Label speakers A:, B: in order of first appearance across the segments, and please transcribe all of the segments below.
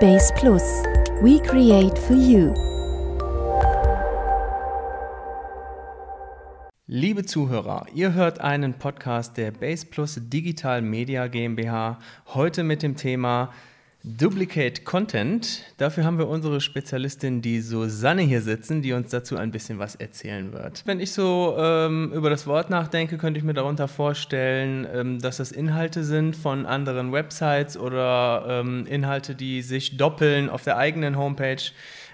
A: Base Plus. We create for you.
B: Liebe Zuhörer, ihr hört einen Podcast der Base Plus Digital Media GmbH heute mit dem Thema Duplicate Content. Dafür haben wir unsere Spezialistin, die Susanne, hier sitzen, die uns dazu ein bisschen was erzählen wird. Wenn ich so ähm, über das Wort nachdenke, könnte ich mir darunter vorstellen, ähm, dass das Inhalte sind von anderen Websites oder ähm, Inhalte, die sich doppeln auf der eigenen Homepage.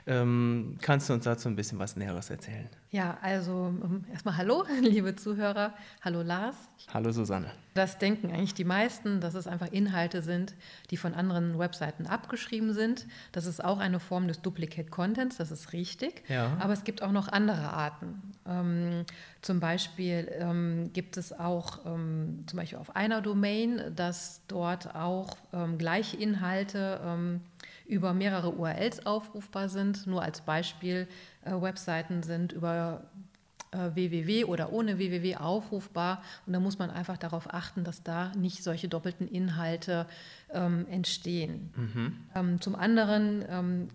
B: Ähm, kannst du uns dazu ein bisschen was Näheres erzählen?
C: Ja, also ähm, erstmal hallo, liebe Zuhörer. Hallo Lars.
B: Hallo Susanne.
C: Das denken eigentlich die meisten, dass es einfach Inhalte sind, die von anderen Webseiten abgeschrieben sind. Das ist auch eine Form des Duplicate Contents, das ist richtig.
B: Ja.
C: Aber es gibt auch noch andere Arten. Ähm, zum Beispiel ähm, gibt es auch ähm, zum Beispiel auf einer Domain, dass dort auch ähm, gleiche Inhalte ähm, über mehrere URLs aufrufbar sind. Nur als Beispiel, äh, Webseiten sind über äh, www oder ohne www aufrufbar und da muss man einfach darauf achten, dass da nicht solche doppelten Inhalte ähm, entstehen.
B: Mhm.
C: Ähm, zum anderen ähm,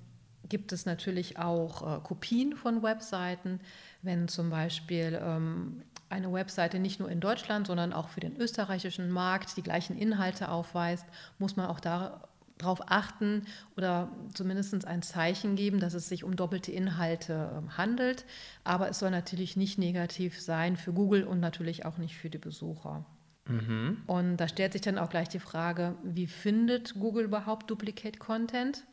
C: gibt es natürlich auch äh, Kopien von Webseiten, wenn zum Beispiel ähm, eine Webseite nicht nur in Deutschland, sondern auch für den österreichischen Markt die gleichen Inhalte aufweist, muss man auch da darauf achten oder zumindest ein Zeichen geben, dass es sich um doppelte Inhalte ähm, handelt. Aber es soll natürlich nicht negativ sein für Google und natürlich auch nicht für die Besucher.
B: Mhm.
C: Und da stellt sich dann auch gleich die Frage, wie findet Google überhaupt Duplicate Content?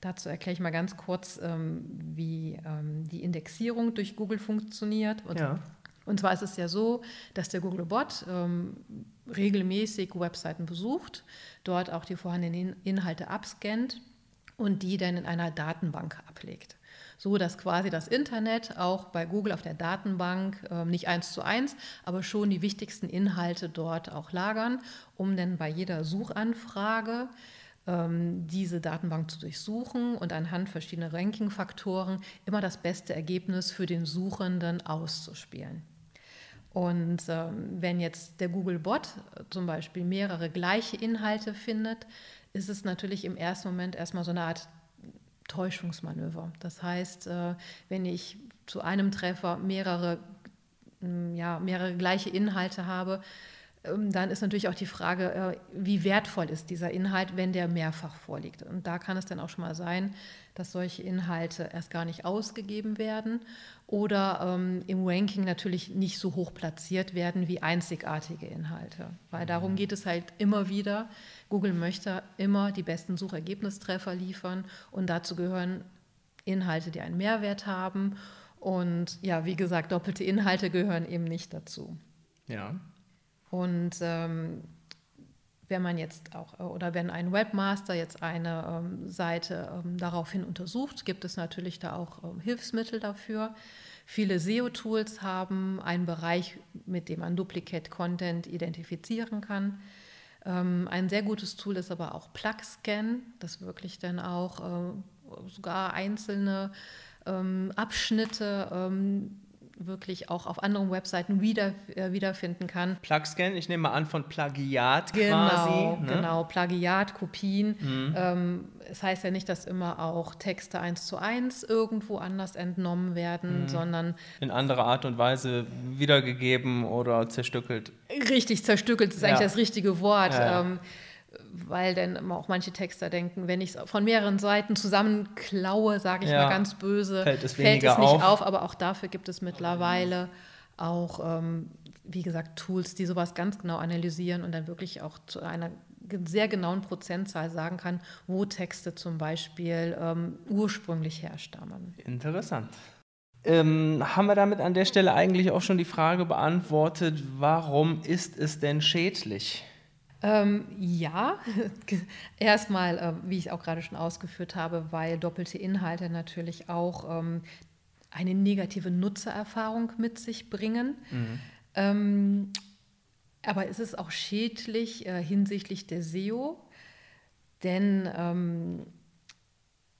C: Dazu erkläre ich mal ganz kurz, ähm, wie ähm, die Indexierung durch Google funktioniert. Und,
B: Ja.
C: Und zwar ist es ja so, dass der Googlebot ähm, regelmäßig Webseiten besucht, dort auch die vorhandenen Inhalte abscannt und die dann in einer Datenbank ablegt. So dass quasi das Internet auch bei Google auf der Datenbank ähm, nicht eins zu eins, aber schon die wichtigsten Inhalte dort auch lagern, um dann bei jeder Suchanfrage ähm, diese Datenbank zu durchsuchen und anhand verschiedener Ranking-Faktoren immer das beste Ergebnis für den Suchenden auszuspielen. Und ähm, wenn jetzt der Google-Bot äh, zum Beispiel mehrere gleiche Inhalte findet, ist es natürlich im ersten Moment erstmal so eine Art Täuschungsmanöver. Das heißt, äh, wenn ich zu einem Treffer mehrere, ja, mehrere gleiche Inhalte habe, dann ist natürlich auch die Frage, äh, wie wertvoll ist dieser Inhalt, wenn der mehrfach vorliegt. Und da kann es dann auch schon mal sein, dass solche Inhalte erst gar nicht ausgegeben werden oder ähm, im Ranking natürlich nicht so hoch platziert werden wie einzigartige Inhalte. Weil darum geht es halt immer wieder. Google möchte immer die besten Suchergebnistreffer liefern und dazu gehören Inhalte, die einen Mehrwert haben. Und ja, wie gesagt, doppelte Inhalte gehören eben nicht dazu.
B: Ja.
C: Und ähm, wenn man jetzt auch, oder wenn ein Webmaster jetzt eine ähm, Seite ähm, daraufhin untersucht, gibt es natürlich da auch ähm, Hilfsmittel dafür. Viele SEO-Tools haben einen Bereich, mit dem man Duplicate Content identifizieren kann. Ähm, ein sehr gutes Tool ist aber auch PlugScan, das wirklich dann auch äh, sogar einzelne ähm, Abschnitte ähm, wirklich auch auf anderen Webseiten wieder, äh, wiederfinden kann.
B: Plugscan, ich nehme mal an von Plagiat
C: Genau,
B: quasi. ne?
C: genau, Plagiat, Kopien. Ähm, es heißt ja nicht, dass immer auch Texte eins zu eins irgendwo anders entnommen werden, sondern
B: In anderer Art und Weise wiedergegeben oder zerstückelt.
C: richtig zerstückelt ist
B: Ja.
C: eigentlich das richtige Wort.
B: Ja.
C: Ähm, weil dann auch manche Texter denken, wenn ich es von mehreren Seiten zusammenklaue, sage ich
B: Ja.
C: mal ganz böse,
B: Fällt es
C: fällt es nicht
B: auf.
C: auf. aber auch dafür gibt es mittlerweile auch, ähm, wie gesagt, Tools, die sowas ganz genau analysieren und dann wirklich auch zu einer sehr genauen Prozentzahl sagen kann, wo Texte zum Beispiel ähm, ursprünglich herstammen.
B: Interessant. Ähm, haben wir damit an der Stelle eigentlich auch schon die Frage beantwortet, warum ist es denn schädlich?
C: Ähm, ja, erstmal, äh, wie ich auch gerade schon ausgeführt habe, weil doppelte Inhalte natürlich auch ähm, eine negative Nutzererfahrung mit sich bringen. Ähm, aber es ist auch schädlich äh, hinsichtlich der SEO, denn ähm,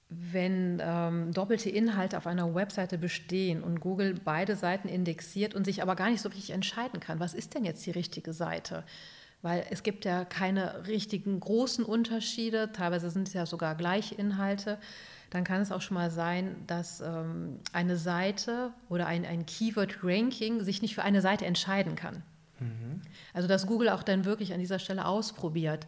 C: wenn ähm, doppelte Inhalte auf einer Webseite bestehen und Google beide Seiten indexiert und sich aber gar nicht so richtig entscheiden kann, was ist denn jetzt die richtige Seite? Weil es gibt ja keine richtigen großen Unterschiede, teilweise sind es ja sogar gleiche Inhalte, dann kann es auch schon mal sein, dass ähm, eine Seite oder ein, ein Keyword-Ranking sich nicht für eine Seite entscheiden kann. Mhm. Also dass Google auch dann wirklich an dieser Stelle ausprobiert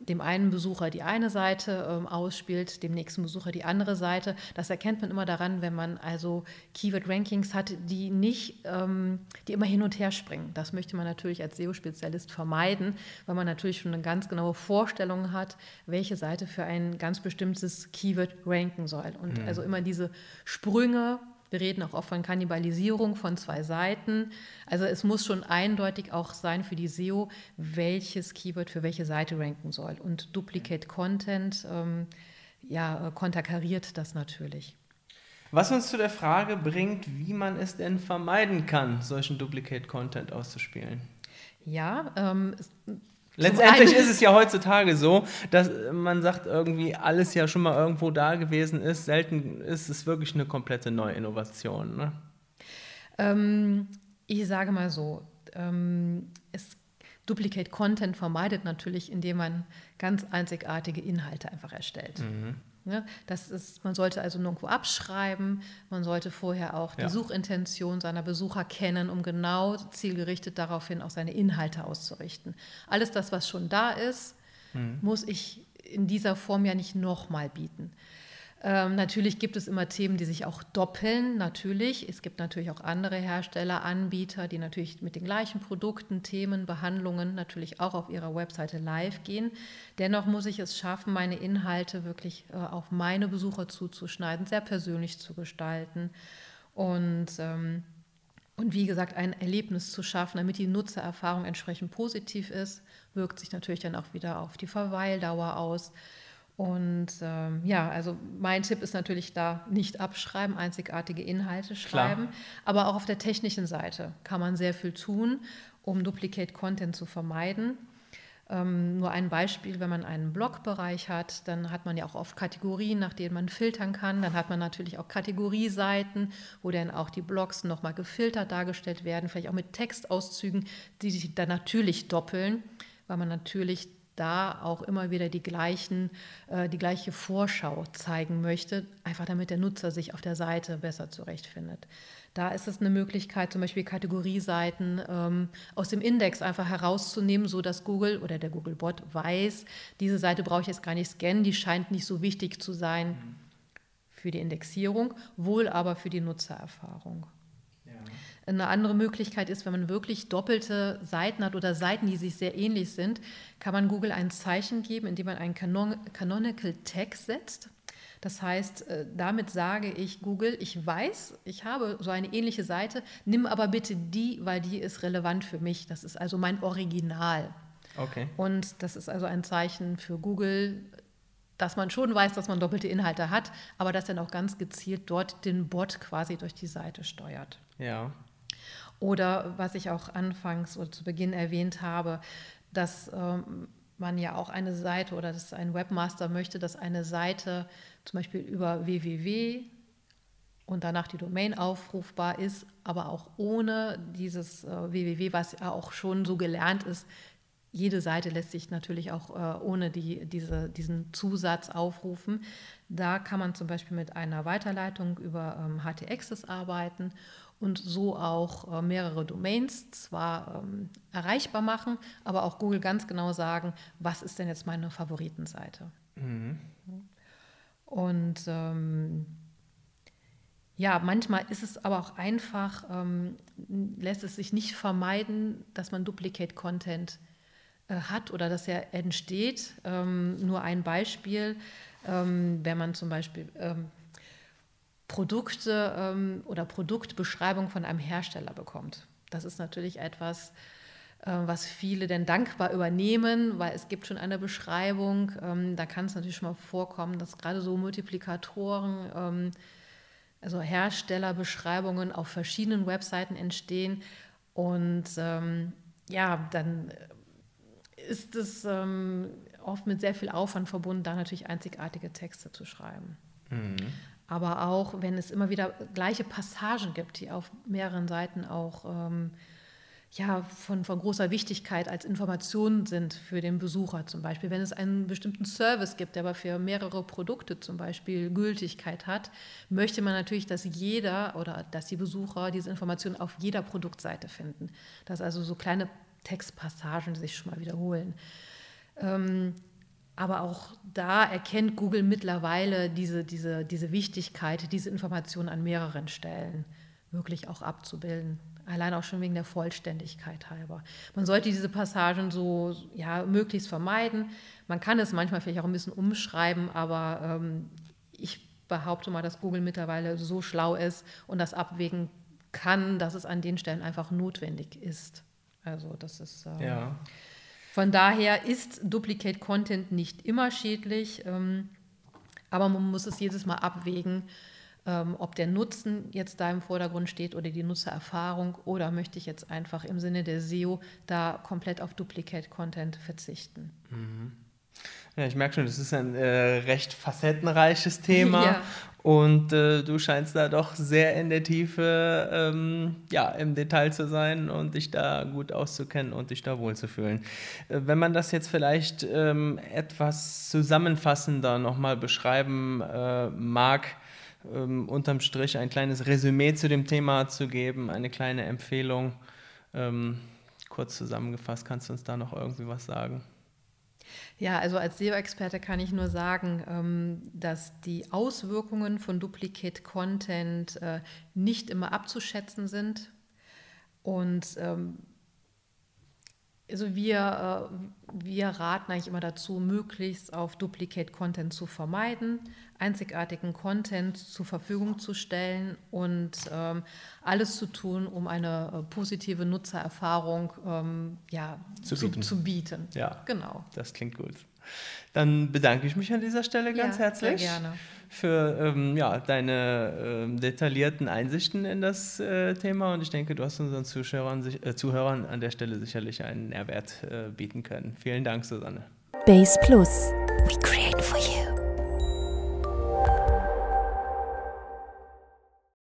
C: dem einen Besucher die eine Seite ähm, ausspielt, dem nächsten Besucher die andere Seite. Das erkennt man immer daran, wenn man also Keyword-Rankings hat, die nicht, ähm, die immer hin und her springen. Das möchte man natürlich als SEO-Spezialist vermeiden, weil man natürlich schon eine ganz genaue Vorstellung hat, welche Seite für ein ganz bestimmtes Keyword ranken soll. Und mhm. also immer diese Sprünge wir reden auch oft von Kannibalisierung von zwei Seiten. Also es muss schon eindeutig auch sein für die SEO, welches Keyword für welche Seite ranken soll. Und Duplicate Content ähm, ja, konterkariert das natürlich.
B: Was uns zu der Frage bringt, wie man es denn vermeiden kann, solchen Duplicate Content auszuspielen.
C: Ja, ähm,
B: Letztendlich ist es ja heutzutage so, dass man sagt, irgendwie alles ja schon mal irgendwo da gewesen ist. Selten ist es wirklich eine komplette Neuinnovation. Ne?
C: Ähm, ich sage mal so, ähm, es, Duplicate Content vermeidet natürlich, indem man ganz einzigartige Inhalte einfach erstellt. Mhm. Ne? Das ist, man sollte also nirgendwo abschreiben, man sollte vorher auch die ja. Suchintention seiner Besucher kennen, um genau zielgerichtet daraufhin auch seine Inhalte auszurichten. Alles das, was schon da ist, mhm. muss ich in dieser Form ja nicht nochmal bieten. Ähm, natürlich gibt es immer Themen, die sich auch doppeln, natürlich. Es gibt natürlich auch andere Hersteller, Anbieter, die natürlich mit den gleichen Produkten, Themen, Behandlungen natürlich auch auf ihrer Webseite live gehen. Dennoch muss ich es schaffen, meine Inhalte wirklich äh, auf meine Besucher zuzuschneiden, sehr persönlich zu gestalten und ähm, und wie gesagt, ein Erlebnis zu schaffen, damit die Nutzererfahrung entsprechend positiv ist, wirkt sich natürlich dann auch wieder auf die Verweildauer aus. Und ähm, ja, also mein Tipp ist natürlich da nicht abschreiben, einzigartige Inhalte schreiben. Klar. Aber auch auf der technischen Seite kann man sehr viel tun, um Duplicate Content zu vermeiden. Ähm, nur ein Beispiel, wenn man einen Blogbereich hat, dann hat man ja auch oft Kategorien, nach denen man filtern kann. Dann hat man natürlich auch Kategorieseiten, wo dann auch die Blogs nochmal gefiltert dargestellt werden, vielleicht auch mit Textauszügen, die sich dann natürlich doppeln, weil man natürlich da auch immer wieder die, gleichen, äh, die gleiche Vorschau zeigen möchte, einfach damit der Nutzer sich auf der Seite besser zurechtfindet. Da ist es eine Möglichkeit, zum Beispiel Kategorieseiten ähm, aus dem Index einfach herauszunehmen, sodass Google oder der Googlebot weiß, diese Seite brauche ich jetzt gar nicht scannen, die scheint nicht so wichtig zu sein für die Indexierung, wohl aber für die Nutzererfahrung. Eine andere Möglichkeit ist, wenn man wirklich doppelte Seiten hat oder Seiten, die sich sehr ähnlich sind, kann man Google ein Zeichen geben, indem man einen Canon Canonical Tag setzt. Das heißt, äh, damit sage ich Google, ich weiß, ich habe so eine ähnliche Seite, nimm aber bitte die, weil die ist relevant für mich. Das ist also mein Original.
B: Okay.
C: Und das ist also ein Zeichen für Google, dass man schon weiß, dass man doppelte Inhalte hat, aber dass dann auch ganz gezielt dort den Bot quasi durch die Seite steuert.
B: Ja.
C: Oder was ich auch anfangs oder zu Beginn erwähnt habe, dass ähm, man ja auch eine Seite oder dass ein Webmaster möchte, dass eine Seite zum Beispiel über www und danach die Domain aufrufbar ist, aber auch ohne dieses äh, www, was ja auch schon so gelernt ist. Jede Seite lässt sich natürlich auch äh, ohne die, diese, diesen Zusatz aufrufen. Da kann man zum Beispiel mit einer Weiterleitung über ähm, HT-Access arbeiten und so auch äh, mehrere Domains zwar ähm, erreichbar machen, aber auch Google ganz genau sagen, was ist denn jetzt meine Favoritenseite. Mhm. Und ähm, ja, manchmal ist es aber auch einfach, ähm, lässt es sich nicht vermeiden, dass man Duplicate Content äh, hat oder dass er entsteht. Ähm, nur ein Beispiel, ähm, wenn man zum Beispiel ähm, Produkte ähm, oder Produktbeschreibung von einem Hersteller bekommt. Das ist natürlich etwas, äh, was viele denn dankbar übernehmen, weil es gibt schon eine Beschreibung. Ähm, da kann es natürlich schon mal vorkommen, dass gerade so Multiplikatoren, ähm, also Herstellerbeschreibungen auf verschiedenen Webseiten entstehen. Und ähm, ja, dann ist es ähm, oft mit sehr viel Aufwand verbunden, da natürlich einzigartige Texte zu schreiben. Mhm aber auch wenn es immer wieder gleiche Passagen gibt, die auf mehreren Seiten auch ähm, ja, von, von großer Wichtigkeit als Information sind für den Besucher. Zum Beispiel, wenn es einen bestimmten Service gibt, der aber für mehrere Produkte zum Beispiel Gültigkeit hat, möchte man natürlich, dass jeder oder dass die Besucher diese Informationen auf jeder Produktseite finden. Dass also so kleine Textpassagen sich schon mal wiederholen. Ähm, aber auch da erkennt Google mittlerweile diese, diese, diese Wichtigkeit, diese Informationen an mehreren Stellen wirklich auch abzubilden. Allein auch schon wegen der Vollständigkeit halber. Man sollte diese Passagen so ja, möglichst vermeiden. Man kann es manchmal vielleicht auch ein bisschen umschreiben, aber ähm, ich behaupte mal, dass Google mittlerweile so schlau ist und das abwägen kann, dass es an den Stellen einfach notwendig ist. Also das ist. Ähm, ja. Von daher ist Duplicate Content nicht immer schädlich, ähm, aber man muss es jedes Mal abwägen ähm, ob der Nutzen jetzt da im Vordergrund steht oder die Nutzererfahrung oder möchte ich jetzt einfach im Sinne der SEO da komplett auf Duplicate Content verzichten. Mhm.
B: Ja, ich merke schon, das ist ein äh, recht facettenreiches Thema. ja. Und äh, du scheinst da doch sehr in der Tiefe, ähm, ja, im Detail zu sein und dich da gut auszukennen und dich da wohlzufühlen. Äh, wenn man das jetzt vielleicht ähm, etwas zusammenfassender nochmal beschreiben äh, mag, ähm, unterm Strich ein kleines Resümee zu dem Thema zu geben, eine kleine Empfehlung. Ähm, kurz zusammengefasst, kannst du uns da noch irgendwie was sagen?
C: Ja, also als SEO-Experte kann ich nur sagen, ähm, dass die Auswirkungen von Duplicate Content äh, nicht immer abzuschätzen sind. Und ähm, also wir, äh, wir raten eigentlich immer dazu, möglichst auf Duplicate Content zu vermeiden, einzigartigen Content zur Verfügung zu stellen und ähm, alles zu tun, um eine äh, positive Nutzererfahrung ähm, ja, zu, zu, bieten. zu bieten.
B: Ja, genau. Das klingt gut. Dann bedanke ich mich an dieser Stelle ganz ja, herzlich.
C: Sehr gerne
B: für ähm, ja, deine äh, detaillierten Einsichten in das äh, Thema und ich denke, du hast unseren Zuschauern, äh, Zuhörern an der Stelle sicherlich einen Mehrwert äh, bieten können. Vielen Dank, Susanne.
A: Base Plus. We create